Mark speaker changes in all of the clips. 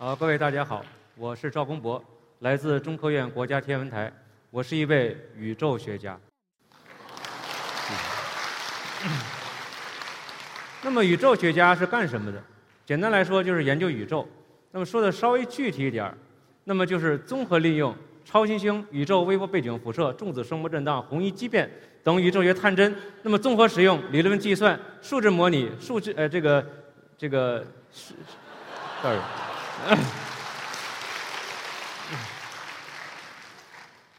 Speaker 1: 好，各位大家好，我是赵公博，来自中科院国家天文台，我是一位宇宙学家。那么宇宙学家是干什么的？简单来说就是研究宇宙。那么说的稍微具体一点儿，那么就是综合利用超新星、宇宙微波背景辐射、重子声波震荡、红移畸变等宇宙学探针，那么综合使用理论计算、数值模拟、数值呃这个这个，sorry。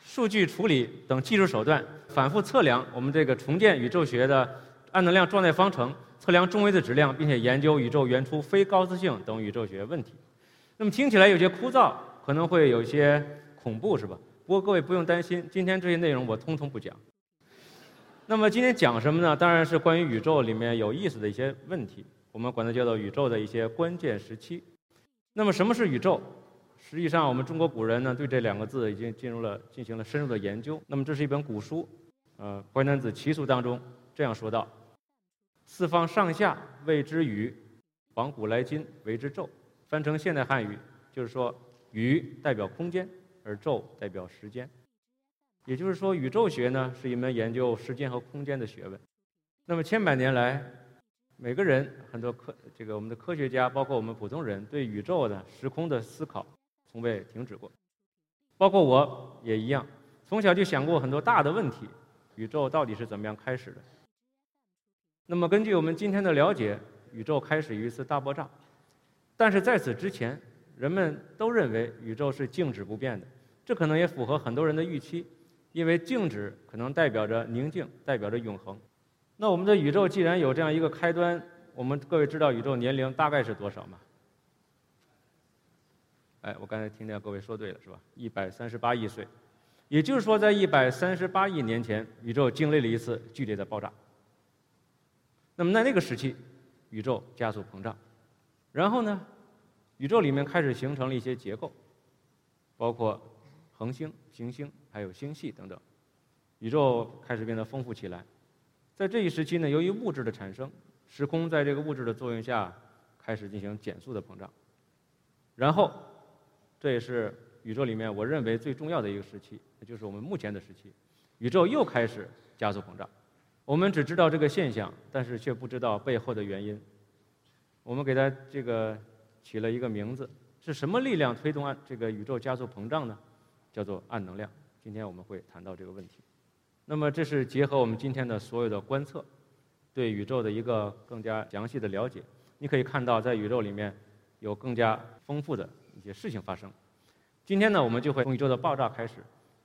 Speaker 1: 数据处理等技术手段，反复测量我们这个重建宇宙学的暗能量状态方程，测量中微的质量，并且研究宇宙原初非高斯性等宇宙学问题。那么听起来有些枯燥，可能会有些恐怖，是吧？不过各位不用担心，今天这些内容我通通不讲。那么今天讲什么呢？当然是关于宇宙里面有意思的一些问题，我们管它叫做宇宙的一些关键时期。那么什么是宇宙？实际上，我们中国古人呢对这两个字已经进入了进行了深入的研究。那么这是一本古书，呃，《淮南子·齐俗》当中这样说道：“四方上下谓之宇，往古来今为之宙。”翻成现代汉语就是说，宇代表空间，而宙代表时间。也就是说，宇宙学呢是一门研究时间和空间的学问。那么千百年来，每个人很多科这个我们的科学家，包括我们普通人，对宇宙的时空的思考从未停止过，包括我也一样，从小就想过很多大的问题：宇宙到底是怎么样开始的？那么根据我们今天的了解，宇宙开始于一次大爆炸，但是在此之前，人们都认为宇宙是静止不变的，这可能也符合很多人的预期，因为静止可能代表着宁静，代表着永恒。那我们的宇宙既然有这样一个开端，我们各位知道宇宙年龄大概是多少吗？哎，我刚才听见各位说对了，是吧？一百三十八亿岁，也就是说，在一百三十八亿年前，宇宙经历了一次剧烈的爆炸。那么在那个时期，宇宙加速膨胀，然后呢，宇宙里面开始形成了一些结构，包括恒星、行星还有星系等等，宇宙开始变得丰富起来。在这一时期呢，由于物质的产生，时空在这个物质的作用下开始进行减速的膨胀，然后，这也是宇宙里面我认为最重要的一个时期，也就是我们目前的时期，宇宙又开始加速膨胀。我们只知道这个现象，但是却不知道背后的原因。我们给它这个起了一个名字，是什么力量推动暗这个宇宙加速膨胀呢？叫做暗能量。今天我们会谈到这个问题。那么，这是结合我们今天的所有的观测，对宇宙的一个更加详细的了解。你可以看到，在宇宙里面有更加丰富的一些事情发生。今天呢，我们就会从宇宙的爆炸开始。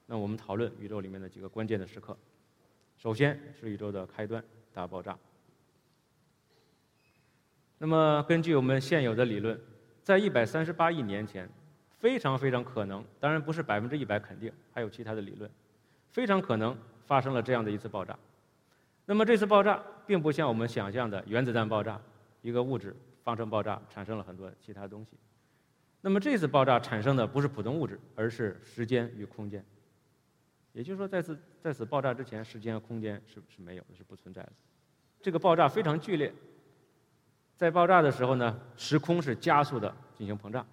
Speaker 1: 那我们讨论宇宙里面的几个关键的时刻。首先是宇宙的开端——大爆炸。那么，根据我们现有的理论，在一百三十八亿年前，非常非常可能，当然不是百分之一百肯定，还有其他的理论，非常可能。发生了这样的一次爆炸，那么这次爆炸并不像我们想象的原子弹爆炸，一个物质发生爆炸产生了很多其他东西。那么这次爆炸产生的不是普通物质，而是时间与空间。也就是说，在此在此爆炸之前，时间和空间是是没有的，是不存在的。这个爆炸非常剧烈，在爆炸的时候呢，时空是加速的进行膨胀。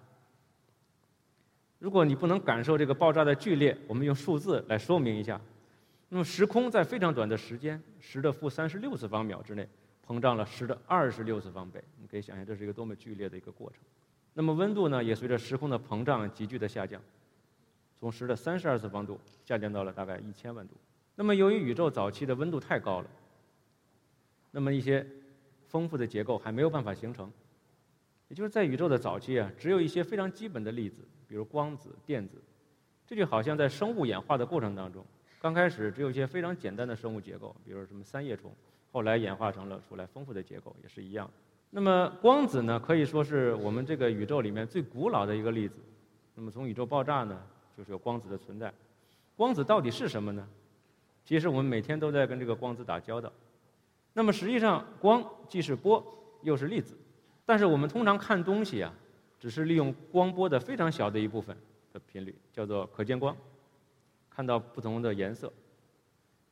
Speaker 1: 如果你不能感受这个爆炸的剧烈，我们用数字来说明一下。那么时空在非常短的时间，十的负三十六次方秒之内，膨胀了十的二十六次方倍。你可以想象，这是一个多么剧烈的一个过程。那么温度呢，也随着时空的膨胀急剧的下降，从十的三十二次方度下降到了大概一千万度。那么由于宇宙早期的温度太高了，那么一些丰富的结构还没有办法形成。也就是在宇宙的早期啊，只有一些非常基本的粒子，比如光子、电子。这就好像在生物演化的过程当中。刚开始只有一些非常简单的生物结构，比如什么三叶虫，后来演化成了出来丰富的结构，也是一样。那么光子呢，可以说是我们这个宇宙里面最古老的一个粒子。那么从宇宙爆炸呢，就是有光子的存在。光子到底是什么呢？其实我们每天都在跟这个光子打交道。那么实际上，光既是波，又是粒子。但是我们通常看东西啊，只是利用光波的非常小的一部分的频率，叫做可见光。看到不同的颜色，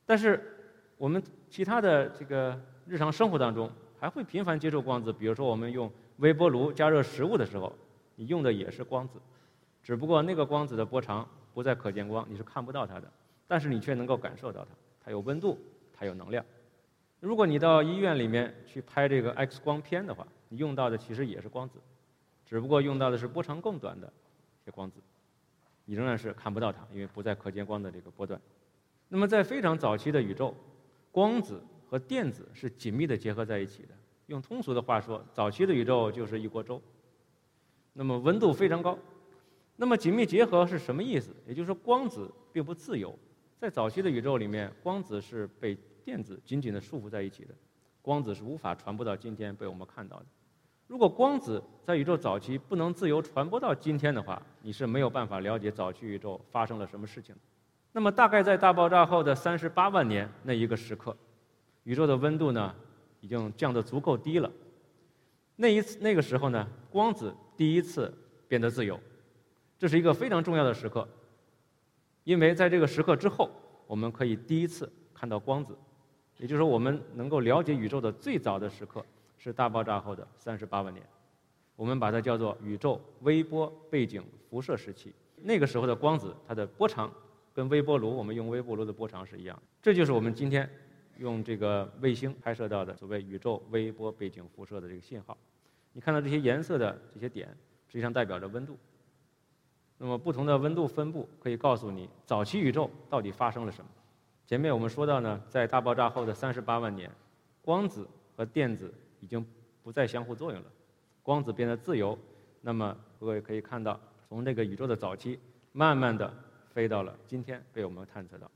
Speaker 1: 但是我们其他的这个日常生活当中还会频繁接触光子，比如说我们用微波炉加热食物的时候，你用的也是光子，只不过那个光子的波长不在可见光，你是看不到它的，但是你却能够感受到它，它有温度，它有能量。如果你到医院里面去拍这个 X 光片的话，你用到的其实也是光子，只不过用到的是波长更短的一些光子，你仍然是看不到它，因为不在可见光的这个波段。那么在非常早期的宇宙，光子和电子是紧密的结合在一起的。用通俗的话说，早期的宇宙就是一锅粥。那么温度非常高。那么紧密结合是什么意思？也就是说，光子并不自由。在早期的宇宙里面，光子是被电子紧紧地束缚在一起的，光子是无法传播到今天被我们看到的。如果光子在宇宙早期不能自由传播到今天的话，你是没有办法了解早期宇宙发生了什么事情。那么大概在大爆炸后的三十八万年那一个时刻，宇宙的温度呢已经降得足够低了。那一次那个时候呢，光子第一次变得自由，这是一个非常重要的时刻，因为在这个时刻之后，我们可以第一次看到光子，也就是说，我们能够了解宇宙的最早的时刻是大爆炸后的三十八万年，我们把它叫做宇宙微波背景辐射时期。那个时候的光子，它的波长。跟微波炉，我们用微波炉的波长是一样，这就是我们今天用这个卫星拍摄到的所谓宇宙微波背景辐射的这个信号。你看到这些颜色的这些点，实际上代表着温度。那么不同的温度分布可以告诉你早期宇宙到底发生了什么。前面我们说到呢，在大爆炸后的三十八万年，光子和电子已经不再相互作用了，光子变得自由。那么各位可以看到，从这个宇宙的早期，慢慢的。飞到了今天被我们探测到，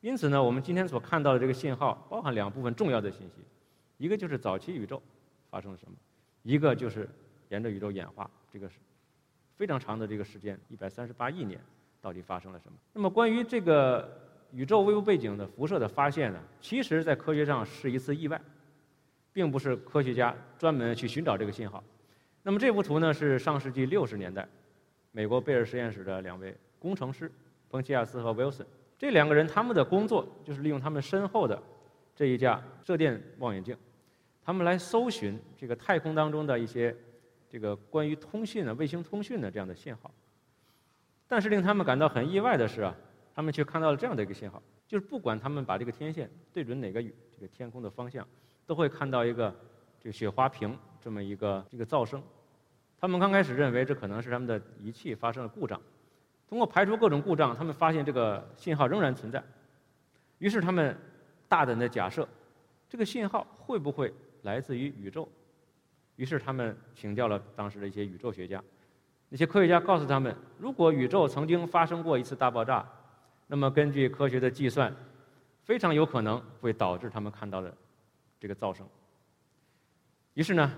Speaker 1: 因此呢，我们今天所看到的这个信号包含两部分重要的信息，一个就是早期宇宙发生了什么，一个就是沿着宇宙演化这个是非常长的这个时间一百三十八亿年到底发生了什么。那么关于这个宇宙微波背景的辐射的发现呢，其实在科学上是一次意外，并不是科学家专门去寻找这个信号。那么这幅图呢是上世纪六十年代美国贝尔实验室的两位。工程师彭齐亚斯和 Wilson 这两个人，他们的工作就是利用他们身后的这一架射电望远镜，他们来搜寻这个太空当中的一些这个关于通讯的卫星通讯的这样的信号。但是令他们感到很意外的是啊，他们却看到了这样的一个信号，就是不管他们把这个天线对准哪个这个天空的方向，都会看到一个这个雪花屏这么一个这个噪声。他们刚开始认为这可能是他们的仪器发生了故障。通过排除各种故障，他们发现这个信号仍然存在。于是他们大胆的假设，这个信号会不会来自于宇宙？于是他们请教了当时的一些宇宙学家。那些科学家告诉他们，如果宇宙曾经发生过一次大爆炸，那么根据科学的计算，非常有可能会导致他们看到的这个噪声。于是呢，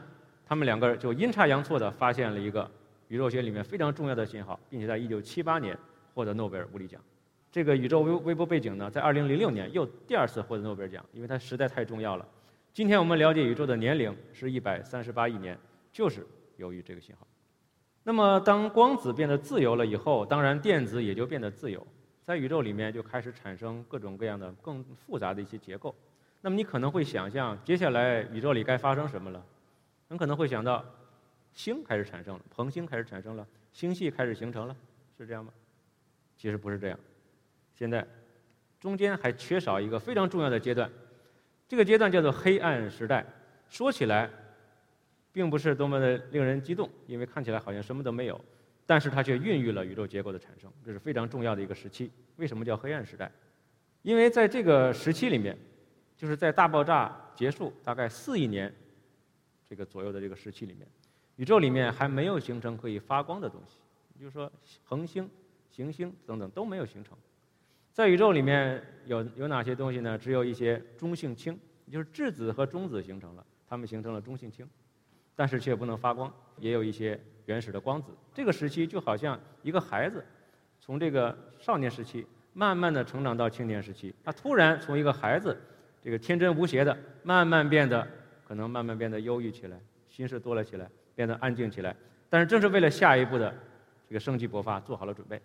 Speaker 1: 他们两个人就阴差阳错的发现了一个。宇宙学里面非常重要的信号，并且在1978年获得诺贝尔物理奖。这个宇宙微微波背景呢，在2006年又第二次获得诺贝尔奖，因为它实在太重要了。今天我们了解宇宙的年龄是一百三十八亿年，就是由于这个信号。那么，当光子变得自由了以后，当然电子也就变得自由，在宇宙里面就开始产生各种各样的更复杂的一些结构。那么你可能会想象，接下来宇宙里该发生什么了？很可能会想到。星开始产生了，恒星开始产生了，星系开始形成了，是这样吗？其实不是这样。现在中间还缺少一个非常重要的阶段，这个阶段叫做黑暗时代。说起来，并不是多么的令人激动，因为看起来好像什么都没有，但是它却孕育了宇宙结构的产生，这是非常重要的一个时期。为什么叫黑暗时代？因为在这个时期里面，就是在大爆炸结束大概四亿年这个左右的这个时期里面。宇宙里面还没有形成可以发光的东西，也就是说，恒星、行星等等都没有形成。在宇宙里面有有哪些东西呢？只有一些中性氢，就是质子和中子形成了，它们形成了中性氢，但是却不能发光。也有一些原始的光子。这个时期就好像一个孩子，从这个少年时期慢慢的成长到青年时期，他突然从一个孩子，这个天真无邪的，慢慢变得可能慢慢变得忧郁起来，心事多了起来。变得安静起来，但是正是为了下一步的这个生机勃发做好了准备。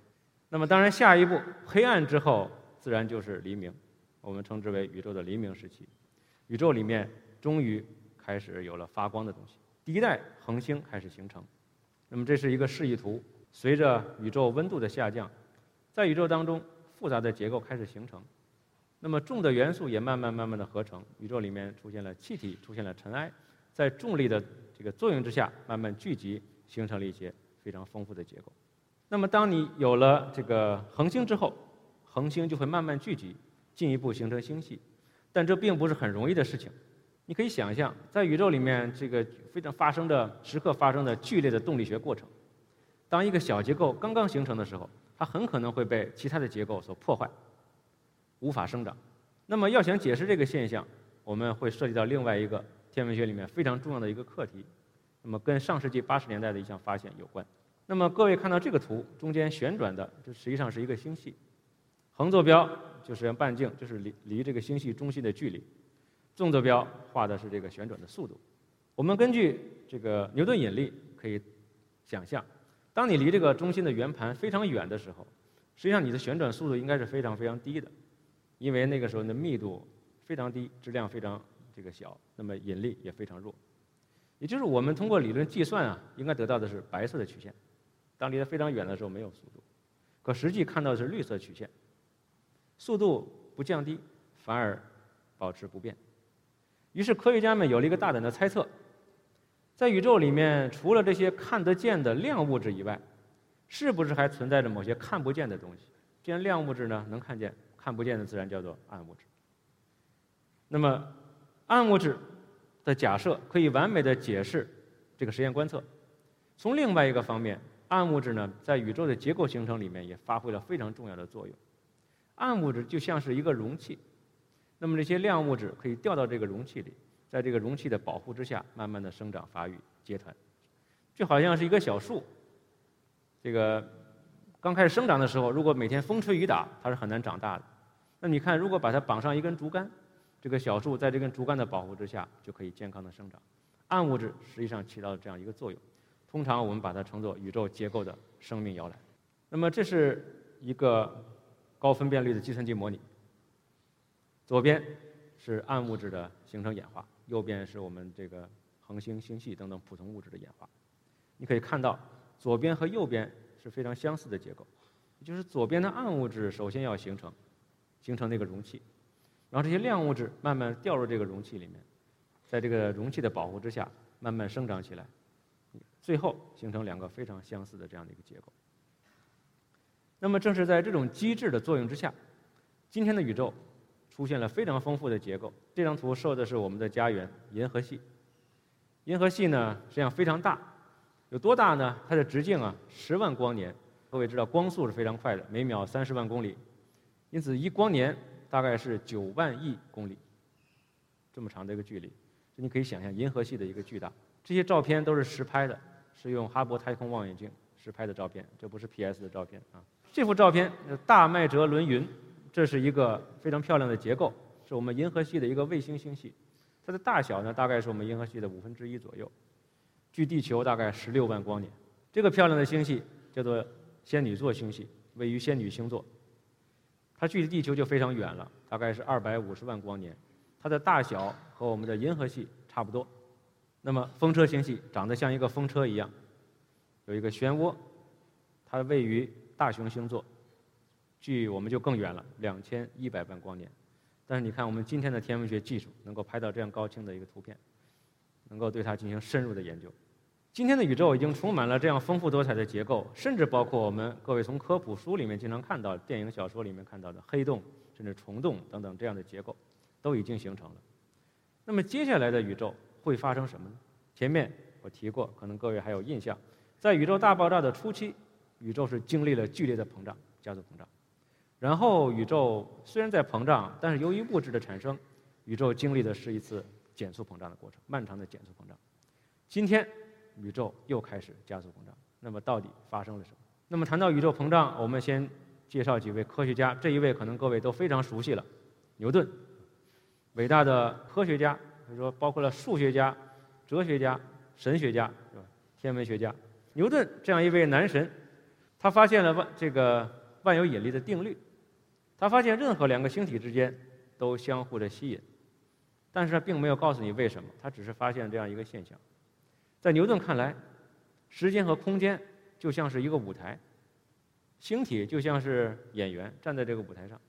Speaker 1: 那么，当然下一步黑暗之后，自然就是黎明，我们称之为宇宙的黎明时期。宇宙里面终于开始有了发光的东西，第一代恒星开始形成。那么这是一个示意图，随着宇宙温度的下降，在宇宙当中复杂的结构开始形成，那么重的元素也慢慢慢慢的合成，宇宙里面出现了气体，出现了尘埃，在重力的这个作用之下慢慢聚集，形成了一些非常丰富的结构。那么当你有了这个恒星之后，恒星就会慢慢聚集，进一步形成星系，但这并不是很容易的事情。你可以想象，在宇宙里面这个非常发生的时刻发生的剧烈的动力学过程，当一个小结构刚刚形成的时候，它很可能会被其他的结构所破坏，无法生长。那么要想解释这个现象，我们会涉及到另外一个天文学里面非常重要的一个课题，那么跟上世纪八十年代的一项发现有关。那么各位看到这个图，中间旋转的这实际上是一个星系。横坐标就是半径，就是离离这个星系中心的距离；纵坐标画的是这个旋转的速度。我们根据这个牛顿引力可以想象，当你离这个中心的圆盘非常远的时候，实际上你的旋转速度应该是非常非常低的，因为那个时候的密度非常低，质量非常这个小，那么引力也非常弱。也就是我们通过理论计算啊，应该得到的是白色的曲线。当离得非常远的时候没有速度，可实际看到的是绿色曲线。速度不降低，反而保持不变。于是科学家们有了一个大胆的猜测：在宇宙里面，除了这些看得见的亮物质以外，是不是还存在着某些看不见的东西？既然亮物质呢能看见，看不见的自然叫做暗物质。那么，暗物质的假设可以完美的解释这个实验观测。从另外一个方面，暗物质呢在宇宙的结构形成里面也发挥了非常重要的作用。暗物质就像是一个容器，那么这些亮物质可以掉到这个容器里，在这个容器的保护之下，慢慢的生长发育结团，就好像是一个小树。这个刚开始生长的时候，如果每天风吹雨打，它是很难长大的。那你看，如果把它绑上一根竹竿，这个小树在这根竹竿的保护之下，就可以健康的生长。暗物质实际上起到了这样一个作用，通常我们把它称作宇宙结构的生命摇篮。那么这是一个。高分辨率的计算机模拟。左边是暗物质的形成演化，右边是我们这个恒星、星系等等普通物质的演化。你可以看到，左边和右边是非常相似的结构，就是左边的暗物质首先要形成，形成那个容器，然后这些亮物质慢慢掉入这个容器里面，在这个容器的保护之下慢慢生长起来，最后形成两个非常相似的这样的一个结构。那么正是在这种机制的作用之下，今天的宇宙出现了非常丰富的结构。这张图说的是我们的家园——银河系。银河系呢实际上非常大，有多大呢？它的直径啊十万光年。各位知道光速是非常快的，每秒三十万公里，因此一光年大概是九万亿公里，这么长的一个距离，你可以想象银河系的一个巨大。这些照片都是实拍的，是用哈勃太空望远镜实拍的照片，这不是 PS 的照片啊。这幅照片，大麦哲伦云，这是一个非常漂亮的结构，是我们银河系的一个卫星星系。它的大小呢，大概是我们银河系的五分之一左右，距地球大概十六万光年。这个漂亮的星系叫做仙女座星系，位于仙女星座。它距离地球就非常远了，大概是二百五十万光年。它的大小和我们的银河系差不多。那么风车星系长得像一个风车一样，有一个漩涡，它位于。大熊星座，距我们就更远了，两千一百万光年。但是你看，我们今天的天文学技术能够拍到这样高清的一个图片，能够对它进行深入的研究。今天的宇宙已经充满了这样丰富多彩的结构，甚至包括我们各位从科普书里面经常看到、电影、小说里面看到的黑洞，甚至虫洞等等这样的结构，都已经形成了。那么接下来的宇宙会发生什么呢？前面我提过，可能各位还有印象，在宇宙大爆炸的初期。宇宙是经历了剧烈的膨胀、加速膨胀，然后宇宙虽然在膨胀，但是由于物质的产生，宇宙经历的是一次减速膨胀的过程，漫长的减速膨胀。今天，宇宙又开始加速膨胀。那么到底发生了什么？那么谈到宇宙膨胀，我们先介绍几位科学家。这一位可能各位都非常熟悉了，牛顿，伟大的科学家，可以说包括了数学家、哲学家、神学家，是吧？天文学家，牛顿这样一位男神。他发现了万这个万有引力的定律，他发现任何两个星体之间都相互的吸引，但是他并没有告诉你为什么，他只是发现这样一个现象。在牛顿看来，时间和空间就像是一个舞台，星体就像是演员站在这个舞台上，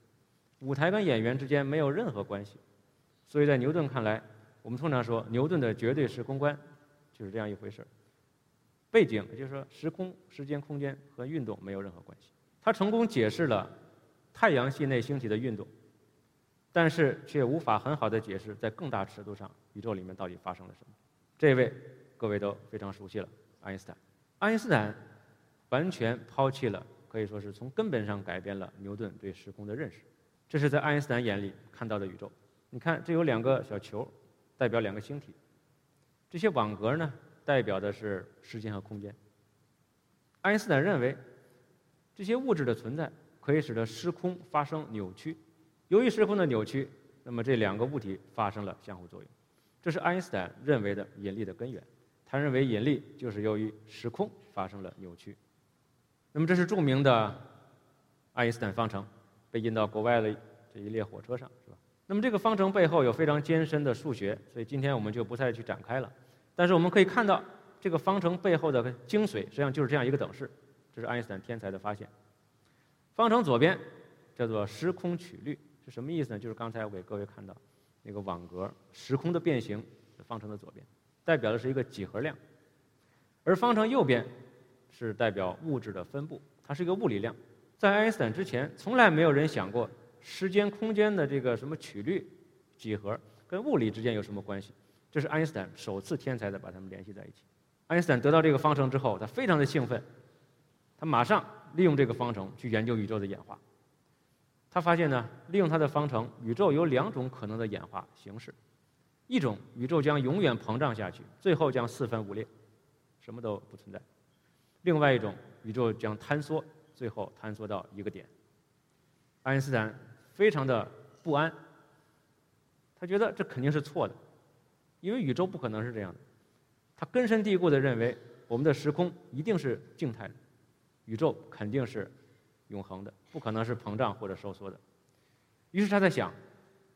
Speaker 1: 舞台跟演员之间没有任何关系。所以在牛顿看来，我们通常说牛顿的绝对时空观就是这样一回事儿背景就是说时空、时间、空间和运动没有任何关系。他成功解释了太阳系内星体的运动，但是却无法很好的解释在更大尺度上宇宙里面到底发生了什么。这位各位都非常熟悉了，爱因斯坦。爱因斯坦完全抛弃了，可以说是从根本上改变了牛顿对时空的认识。这是在爱因斯坦眼里看到的宇宙。你看，这有两个小球，代表两个星体。这些网格呢，代表的是时间和空间。爱因斯坦认为，这些物质的存在可以使得时空发生扭曲。由于时空的扭曲，那么这两个物体发生了相互作用。这是爱因斯坦认为的引力的根源，他认为引力就是由于时空发生了扭曲。那么这是著名的爱因斯坦方程，被印到国外的这一列火车上，是吧？那么这个方程背后有非常艰深的数学，所以今天我们就不再去展开了。但是我们可以看到，这个方程背后的精髓实际上就是这样一个等式，这是爱因斯坦天才的发现。方程左边叫做时空曲率，是什么意思呢？就是刚才我给各位看到。那个网格时空的变形，方程的左边代表的是一个几何量，而方程右边是代表物质的分布，它是一个物理量。在爱因斯坦之前，从来没有人想过时间空间的这个什么曲率几何跟物理之间有什么关系。这是爱因斯坦首次天才的把它们联系在一起。爱因斯坦得到这个方程之后，他非常的兴奋，他马上利用这个方程去研究宇宙的演化。他发现呢，利用他的方程，宇宙有两种可能的演化形式：一种宇宙将永远膨胀下去，最后将四分五裂，什么都不存在；另外一种宇宙将坍缩，最后坍缩到一个点。爱因斯坦非常的不安，他觉得这肯定是错的，因为宇宙不可能是这样的。他根深蒂固地认为，我们的时空一定是静态的，宇宙肯定是。永恒的，不可能是膨胀或者收缩的。于是他在想，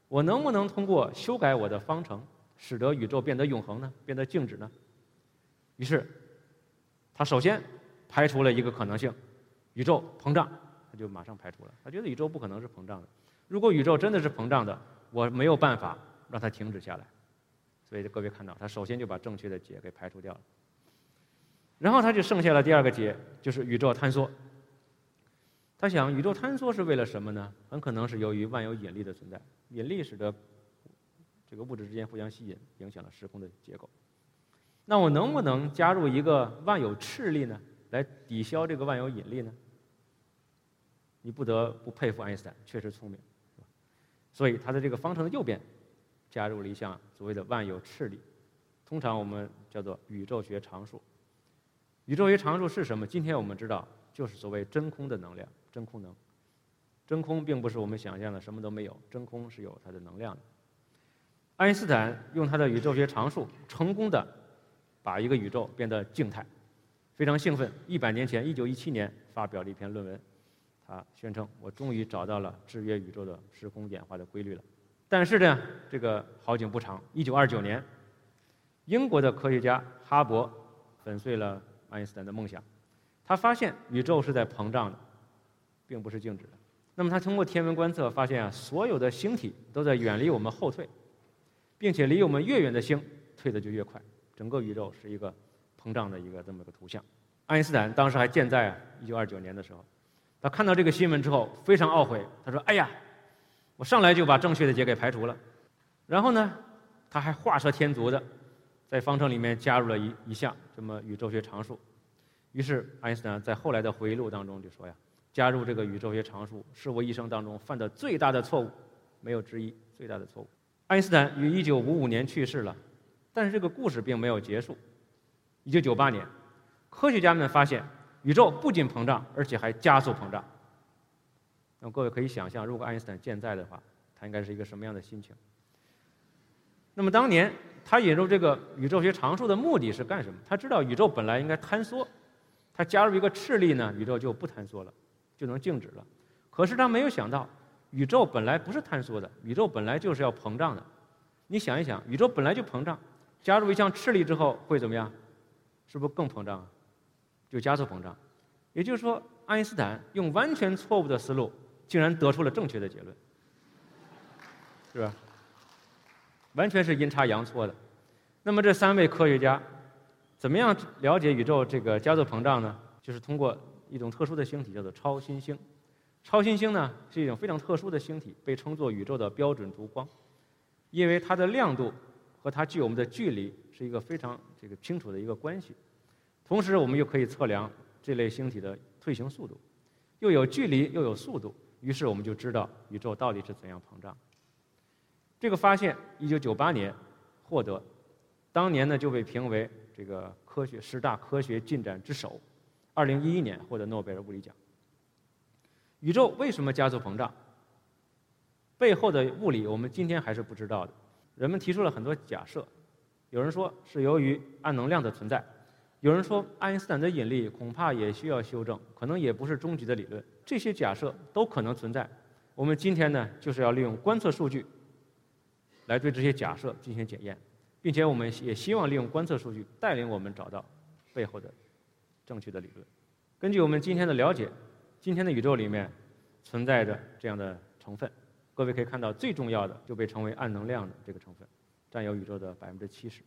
Speaker 1: 我能不能通过修改我的方程，使得宇宙变得永恒呢？变得静止呢？于是，他首先排除了一个可能性，宇宙膨胀，他就马上排除了。他觉得宇宙不可能是膨胀的。如果宇宙真的是膨胀的，我没有办法让它停止下来。所以各位看到，他首先就把正确的解给排除掉了。然后他就剩下了第二个解，就是宇宙坍缩。他想，宇宙坍缩是为了什么呢？很可能是由于万有引力的存在，引力使得这个物质之间互相吸引，影响了时空的结构。那我能不能加入一个万有斥力呢，来抵消这个万有引力呢？你不得不佩服爱因斯坦，确实聪明，所以他在这个方程的右边加入了一项所谓的万有斥力，通常我们叫做宇宙学常数。宇宙学常数是什么？今天我们知道，就是所谓真空的能量。真空能，真空并不是我们想象的什么都没有，真空是有它的能量的。爱因斯坦用他的宇宙学常数，成功的把一个宇宙变得静态，非常兴奋。一百年前，一九一七年发表了一篇论文，他宣称我终于找到了制约宇宙的时空演化的规律了。但是呢，这个好景不长，一九二九年，英国的科学家哈勃粉碎了爱因斯坦的梦想，他发现宇宙是在膨胀的。并不是静止的。那么他通过天文观测发现啊，所有的星体都在远离我们后退，并且离我们越远的星退的就越快。整个宇宙是一个膨胀的一个这么个图像。爱因斯坦当时还健在啊，一九二九年的时候，他看到这个新闻之后非常懊悔，他说：“哎呀，我上来就把正确的解给排除了。”然后呢，他还画蛇添足的在方程里面加入了一一项这么宇宙学常数。于是爱因斯坦在后来的回忆录当中就说呀。加入这个宇宙学常数是我一生当中犯的最大的错误，没有之一，最大的错误。爱因斯坦于1955年去世了，但是这个故事并没有结束。1998年，科学家们发现宇宙不仅膨胀，而且还加速膨胀。那么各位可以想象，如果爱因斯坦健在的话，他应该是一个什么样的心情？那么当年他引入这个宇宙学常数的目的是干什么？他知道宇宙本来应该坍缩，他加入一个斥力呢，宇宙就不坍缩了。就能静止了，可是他没有想到，宇宙本来不是坍缩的，宇宙本来就是要膨胀的。你想一想，宇宙本来就膨胀，加入一项斥力之后会怎么样？是不是更膨胀啊？就加速膨胀。也就是说，爱因斯坦用完全错误的思路，竟然得出了正确的结论，是吧？完全是阴差阳错的。那么这三位科学家，怎么样了解宇宙这个加速膨胀呢？就是通过一种特殊的星体，叫做超新星。超新星呢是一种非常特殊的星体，被称作宇宙的标准烛光，因为它的亮度和它距我们的距离是一个非常这个清楚的一个关系。同时，我们又可以测量。这类星体的退行速度，又有距离又有速度，于是我们就知道宇宙到底是怎样膨胀。这个发现，一九九八年获得，当年呢就被评为这个科学十大科学进展之首。二零一一年获得诺贝尔物理奖。宇宙为什么加速膨胀？背后的物理我们今天还是不知道的。人们提出了很多假设，有人说是由于暗能量的存在。有人说，爱因斯坦的引力恐怕也需要修正，可能也不是终极的理论。这些假设都可能存在。我们今天呢，就是要利用观测数据来对这些假设进行检验，并且我们也希望利用观测数据带领我们找到背后的正确的理论。根据我们今天的了解，今天的宇宙里面存在着这样的成分。各位可以看到，最重要的就被称为暗能量的这个成分，占有宇宙的百分之七十。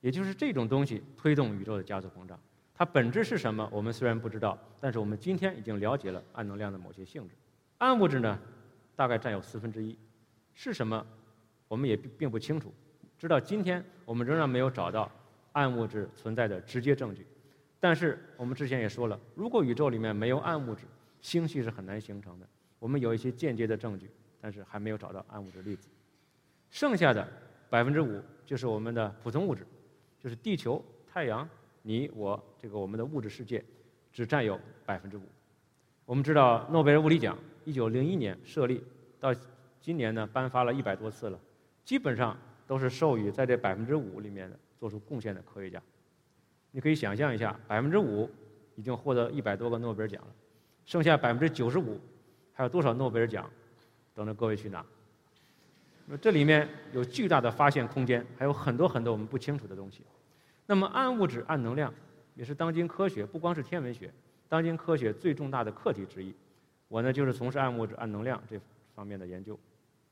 Speaker 1: 也就是这种东西推动宇宙的加速膨胀，它本质是什么？我们虽然不知道，但是我们今天已经了解了暗能量的某些性质。暗物质呢，大概占有四分之一，是什么？我们也并不清楚。直到今天，我们仍然没有找到暗物质存在的直接证据。但是我们之前也说了，如果宇宙里面没有暗物质，星系是很难形成的。我们有一些间接的证据，但是还没有找到暗物质粒子。剩下的百分之五就是我们的普通物质。就是地球、太阳、你、我，这个我们的物质世界，只占有百分之五。我们知道诺贝尔物理奖一九零一年设立，到今年呢颁发了一百多次了，基本上都是授予在这百分之五里面的做出贡献的科学家。你可以想象一下，百分之五已经获得一百多个诺贝尔奖了，剩下百分之九十五还有多少诺贝尔奖等着各位去拿？那这里面有巨大的发现空间，还有很多很多我们不清楚的东西。那么暗物质、暗能量也是当今科学不光是天文学，当今科学最重大的课题之一。我呢就是从事暗物质、暗能量这方面的研究。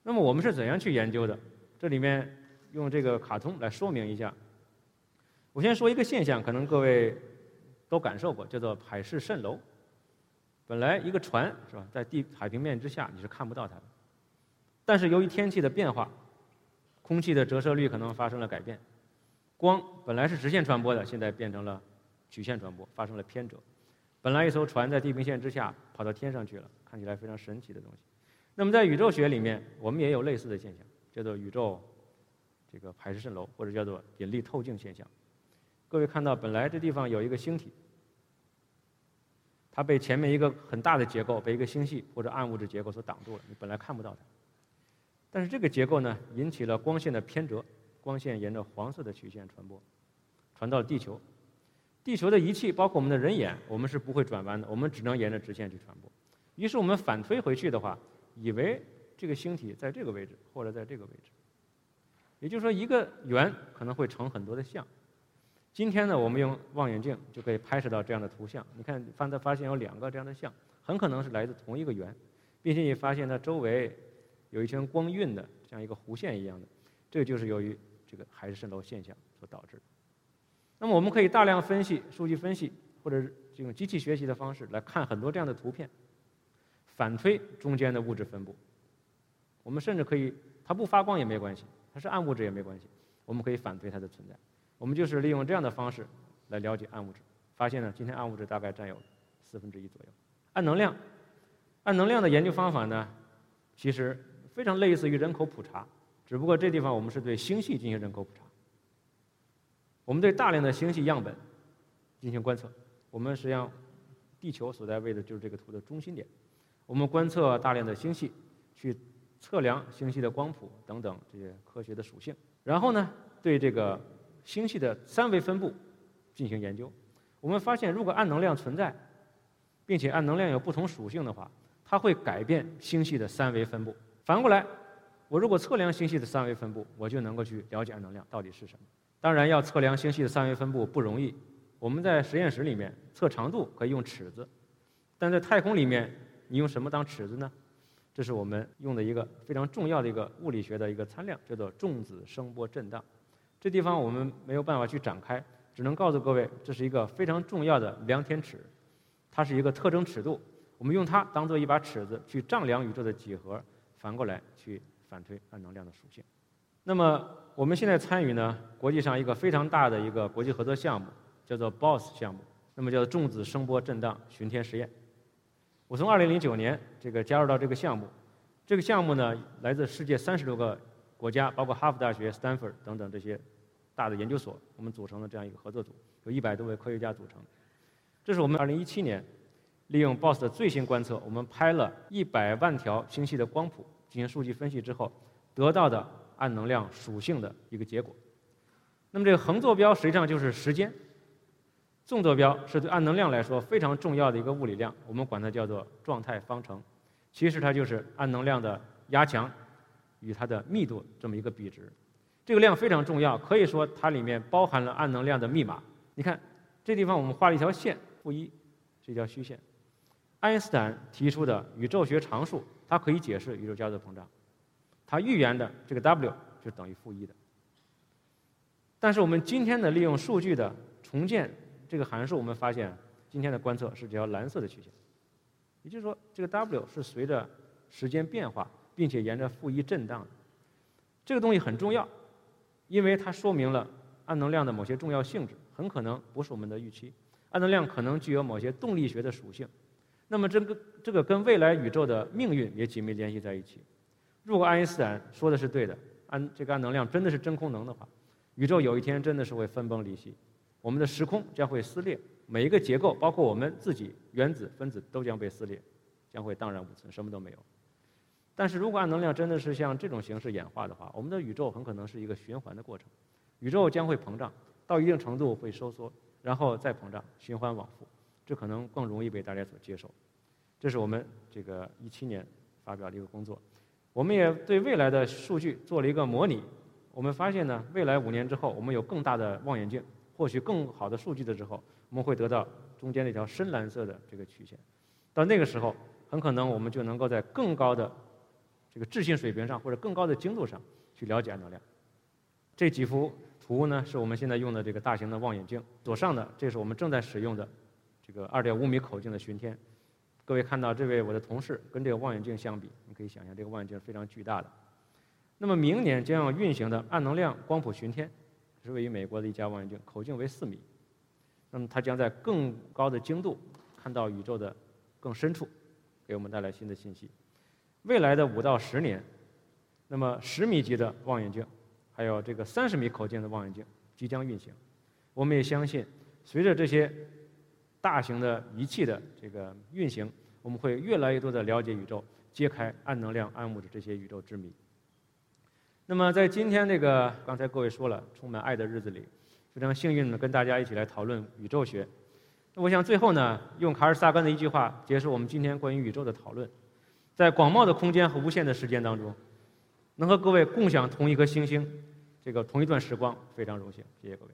Speaker 1: 那么我们是怎样去研究的？这里面用这个卡通来说明一下。我先说一个现象，可能各位都感受过，叫做海市蜃楼。本来一个船是吧，在地海平面之下你是看不到它的。但是由于天气的变化，空气的折射率可能发生了改变，光本来是直线传播的，现在变成了曲线传播，发生了偏折。本来一艘船在地平线之下跑到天上去了，看起来非常神奇的东西。那么在宇宙学里面，我们也有类似的现象，叫做宇宙这个海市蜃楼，或者叫做引力透镜现象。各位看到，本来这地方有一个星体，它被前面一个很大的结构，被一个星系或者暗物质结构所挡住了，你本来看不到它。但是这个结构呢，引起了光线的偏折，光线沿着黄色的曲线传播，传到了地球。地球的仪器，包括我们的人眼，我们是不会转弯的，我们只能沿着直线去传播。于是我们反推回去的话，以为这个星体在这个位置，或者在这个位置。也就是说，一个圆可能会成很多的像。今天呢，我们用望远镜就可以拍摄到这样的图像。你看，发发现有两个这样的像，很可能是来自同一个圆，并且你发现它周围。有一圈光晕的，像一个弧线一样的，这就是由于这个海市蜃楼现象所导致的。那么我们可以大量分析数据分析，或者是用机器学习的方式来看很多这样的图片，反推中间的物质分布。我们甚至可以，它不发光也没关系，它是暗物质也没关系，我们可以反推它的存在。我们就是利用这样的方式来了解暗物质，发现呢，今天暗物质大概占有四分之一左右。暗能量，暗能量的研究方法呢，其实。非常类似于人口普查，只不过这地方我们是对星系进行人口普查。我们对大量的星系样本进行观测，我们实际上地球所在位置就是这个图的中心点。我们观测大量的星系，去测量星系的光谱等等这些科学的属性，然后呢，对这个星系的三维分布进行研究。我们发现，如果暗能量存在，并且暗能量有不同属性的话，它会改变星系的三维分布。反过来，我如果测量星系的三维分布，我就能够去了解暗能量到底是什么。当然，要测量星系的三维分布不容易，我们在实验室里面测长度可以用尺子，但在太空里面，你用什么当尺子呢？这是我们用的一个非常重要的一个物理学的一个参量，叫做重子声波振荡。这地方我们没有办法去展开，只能告诉各位，这是一个非常重要的量天尺，它是一个特征尺度，我们用它当做一把尺子去丈量宇宙的几何，反过来去反推暗能量的属性。那么我们现在参与呢，国际上一个非常大的一个国际合作项目，叫做 BOSS 项目，那么叫重子声波振荡巡天实验。我从2009年这个加入到这个项目，这个项目呢来自世界三十多个国家，包括哈佛大学、斯坦福等等这些大的研究所，我们组成了这样一个合作组，有一百多位科学家组成。这是我们2017年利用 BOSS 的最新观测，我们拍了一百万条星系的光谱进行数据分析之后得到的暗能量属性的一个结果。那么这个横坐标实际上就是时间。纵坐标是对暗能量来说非常重要的一个物理量，我们管它叫做状态方程。其实它就是暗能量的压强与它的密度这么一个比值。这个量非常重要，可以说它里面包含了暗能量的密码。你看这地方我们画了一条线，负一，是一条虚线。爱因斯坦提出的宇宙学常数，它可以解释宇宙加速膨胀。它预言的这个 W 就等于负一的。但是我们今天的利用数据的重建。这个函数我们发现，今天的观测是这条蓝色的曲线，也就是说，这个 W 是随着时间变化，并且沿着负一震荡。这个东西很重要，因为它说明了暗能量的某些重要性质，很可能不是我们的预期。暗能量可能具有某些动力学的属性，那么这个这个跟未来宇宙的命运也紧密联系在一起。如果爱因斯坦说的是对的，暗这个暗能量真的是真空能的话，宇宙有一天真的是会分崩离析。我们的时空将会撕裂，每一个结构，包括我们自己，原子、分子都将被撕裂，将会荡然无存，什么都没有。但是如果暗能量真的是像这种形式演化的话，我们的宇宙很可能是一个循环的过程，宇宙将会膨胀，到一定程度会收缩，然后再膨胀，循环往复，这可能更容易被大家所接受。这是我们这个一七年发表的一个工作，我们也对未来的数据做了一个模拟，我们发现呢，未来五年之后，我们有更大的望远镜。获取更好的数据的时候，我们会得到中间那条深蓝色的这个曲线。到那个时候，很可能我们就能够在更高的这个置信水平上，或者更高的精度上去了解暗能量。这几幅图呢，是我们现在用的这个大型的望远镜。左上的这是我们正在使用的这个2.5米口径的巡天。各位看到这位我的同事跟这个望远镜相比，你可以想象这个望远镜是非常巨大的。那么明年将要运行的暗能量光谱巡天。是位于美国的一家望远镜，口径为四米。那么它将在更高的精度看到宇宙的更深处，给我们带来新的信息。未来的五到十年，那么十米级的望远镜，还有这个三十米口径的望远镜即将运行。我们也相信，随着这些大型的仪器的这个运行，我们会越来越多的了解宇宙，揭开暗能量、暗物质这些宇宙之谜。那么在今天这个刚才各位说了充满爱的日子里，非常幸运的跟大家一起来讨论宇宙学。那我想最后呢，用卡尔萨根的一句话结束我们今天关于宇宙的讨论：在广袤的空间和无限的时间当中，能和各位共享同一颗星星，这个同一段时光，非常荣幸。谢谢各位。